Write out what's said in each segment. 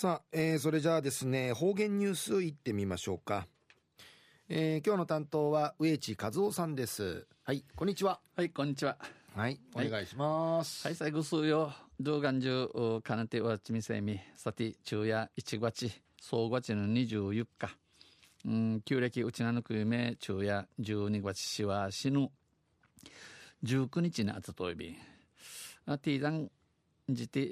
さあ、えー、それじゃあですね、方言ニュースいってみましょうか。えー、今日の担当は植地和夫さんです。はい、こんにちは。はい、こんにちは。はい、お願いします。はい、最後数よ。動画中、かなてわちみせみ、さて、昼夜1月、総月の24日。うん、旧暦うちなぬくめ、昼夜12月しは死ぬ。19日にあたといび。あ、ティーダン、じて、え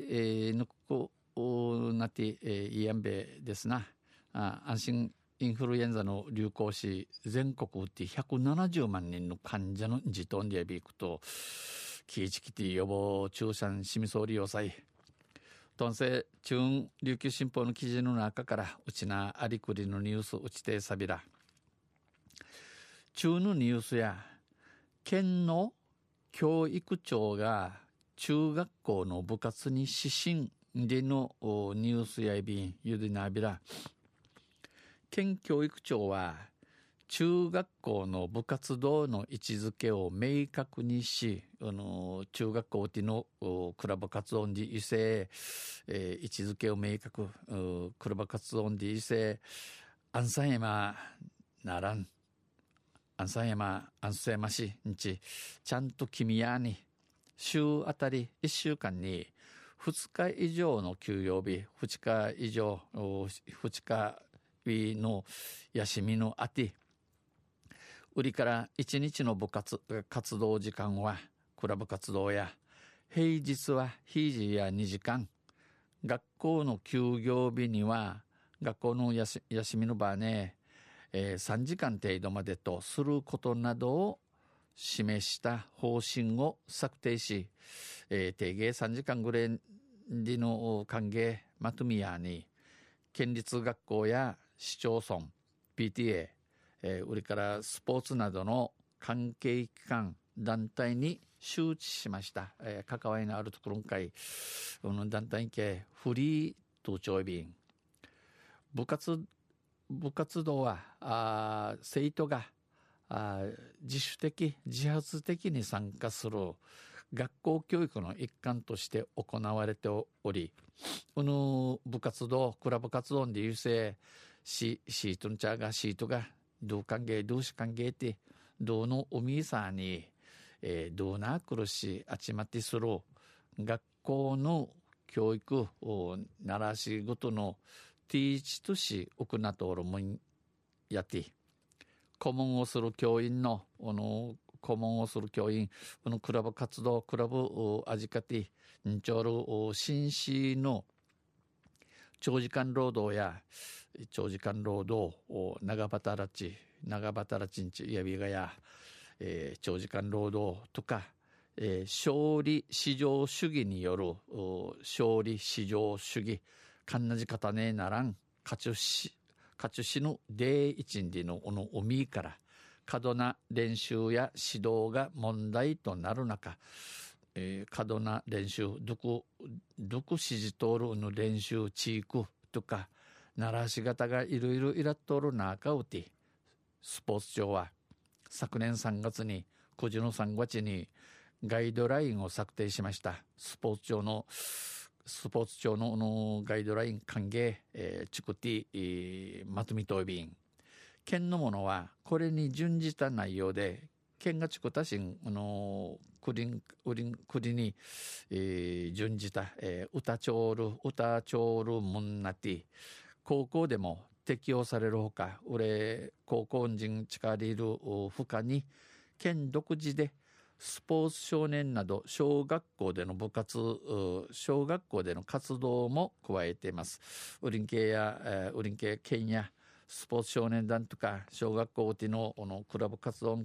ー、ぬくなって、えー、いやんべですな。あ安心インフルエンザの流行し、全国って170万人の患者の自頭でビくと、キーチキティ予防中産市民総理要塞。トンセ中琉球新報の記事の中から、うちなありくりのニュースうちてさびら。中のニュースや、県の教育長が中学校の部活に指針でのニュースやいびん、ゆでなびら。県教育庁は、中学校の部活動の位置づけを明確にし、あの、中学校でのクラブ活動に異性、えー、位置づけを明確、クラブ活動に異性、安山山ならん、安山山、安山市んち、ちゃんと君やに、週あたり1週間に2日以上の休養日、2日以上、2日日の休みのあて、売りから1日の部活、活動時間は、クラブ活動や、平日は非時や2時間、学校の休業日には、学校の休みの場ね、えー、3時間程度までとすることなどを示した方針を策定し、えー、定芸3時間ぐらいでの歓迎まとめやに、県立学校や市町村、PTA、えー、売りからスポーツなどの関係機関、団体に周知しました。えー、関わりのあるところ会、この団体系、フリー都庁便。部活、部活動は、あ生徒があ自主的、自発的に参加する学校教育の一環として行われており、この部活動、クラブ活動で優勢し、シートンチャーがシートが、どう歓迎、どうし歓迎って、どうのおみいさんに、えー、どうな苦し、あちまってする学校の教育を、ならしごとのティーチとし、おくなとおるもんやって、顧問をする教員の、あの、顧問をする教員、このクラブ活動、クラブアジカティ、ンチョール、紳士の長時間労働や、長時間労働、長働き、長働きんち、やびがや、えー、長時間労働とか、えー、勝利市場主義による、勝利市場主義、かんなじ方ねえならん、勝ちし、勝ちしの第一んでのおのおみから、過度な練習や指導が問題となる中、えー、過度な練習、どこ、どこ指示通るの練習、地域とか、鳴らし方がいろいろいらっとる中うて、スポーツ庁は昨年3月に、9時の3月にガイドラインを策定しました。スポーツ庁の、スポーツ庁ののガイドライン歓迎、えー、チクティ、えー、まとみとびん。県のものはこれに準じた内容で、県がチクタシン、あの、クリン、クリン、クリに、えー、準じた、えー、歌チョール、歌チョールムンナティ、高校でも適用されるほか、俺、高校人力でいる負荷に、県独自で、スポーツ少年など小学校での部活、小学校での活動も加えています。ウリン系や、ウリン系県やスポーツ少年団とか小学校でののクラブ活動、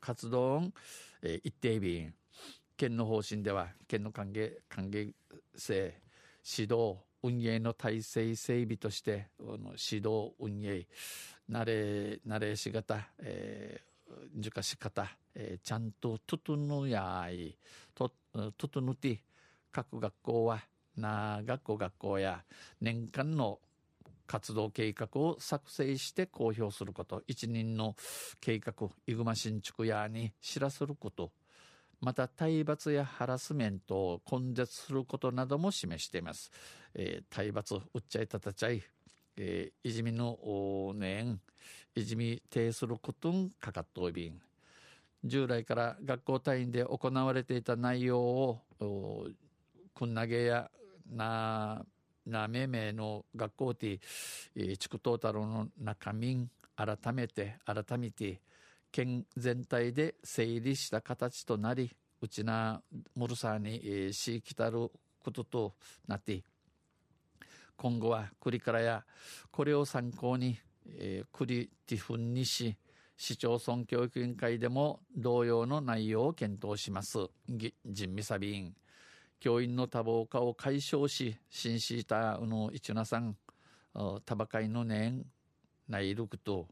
活動、え一定便、県の方針では県の関係、関係性、指導、運営の体制整備として、指導、運営、慣れ、慣れし方、えー、受かし方、えー、ちゃんと整やい、と、整って、各学校は、な、学校学校や、年間の活動計画を作成して公表すること、一人の計画、イグマ新築屋に知らせること、また体罰やハラスメントを根絶することなども示しています、えー、体罰うっちゃいたたちゃい、えー、いじみの年いじみ呈することんかかっといびん従来から学校単位で行われていた内容をくんなげやななめめの学校で地区トータルの中身改めて改めて県全体で整理した形となりうちなムルサーに、えー、しきたることとなって今後は栗からやこれを参考に、えー、栗ティフンにし市町村教育委員会でも同様の内容を検討します。人味サビン教員の多忙化を解消し新シーターの一ナさんタバカイの年内力と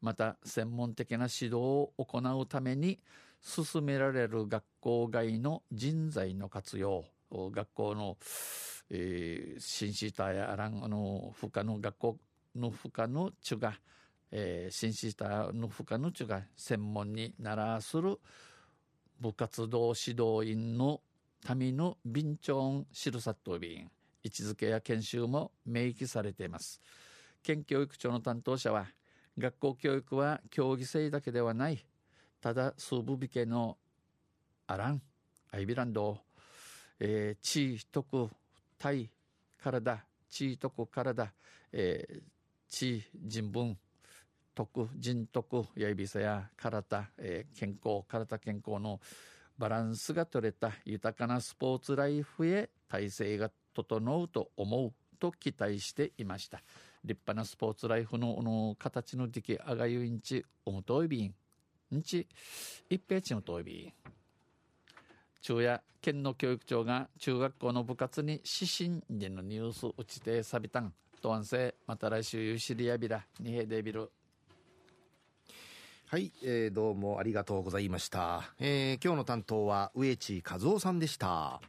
また専門的な指導を行うために進められる学校外の人材の活用学校の、えー、新シーターやあらんあの負荷の学校の負荷の中が、えー、新シーターの負荷の中が専門にならする部活動指導員のための便長シルサット便位置づけや研修も明記されています。県教育庁の担当者は学校教育は競技性だけではないただ数部美家のアランアイビランド、えー、地位徳体体地徳体、えー、地人文徳人徳やいびさや体、えー、健康体健康のバランスが取れた豊かなスポーツライフへ体制が整うと思うと期待していました。立派なスポーツライフのの形のできあがゆいんちおむといびん。んち一平ちむといびん。昼夜県の教育長が中学校の部活に指針でのニュース打ちてさびたんとんせまた来週ゆしりやびらにへでびるはい、えー、どうもありがとうございました、えー、今日の担当は植地和夫さんでした。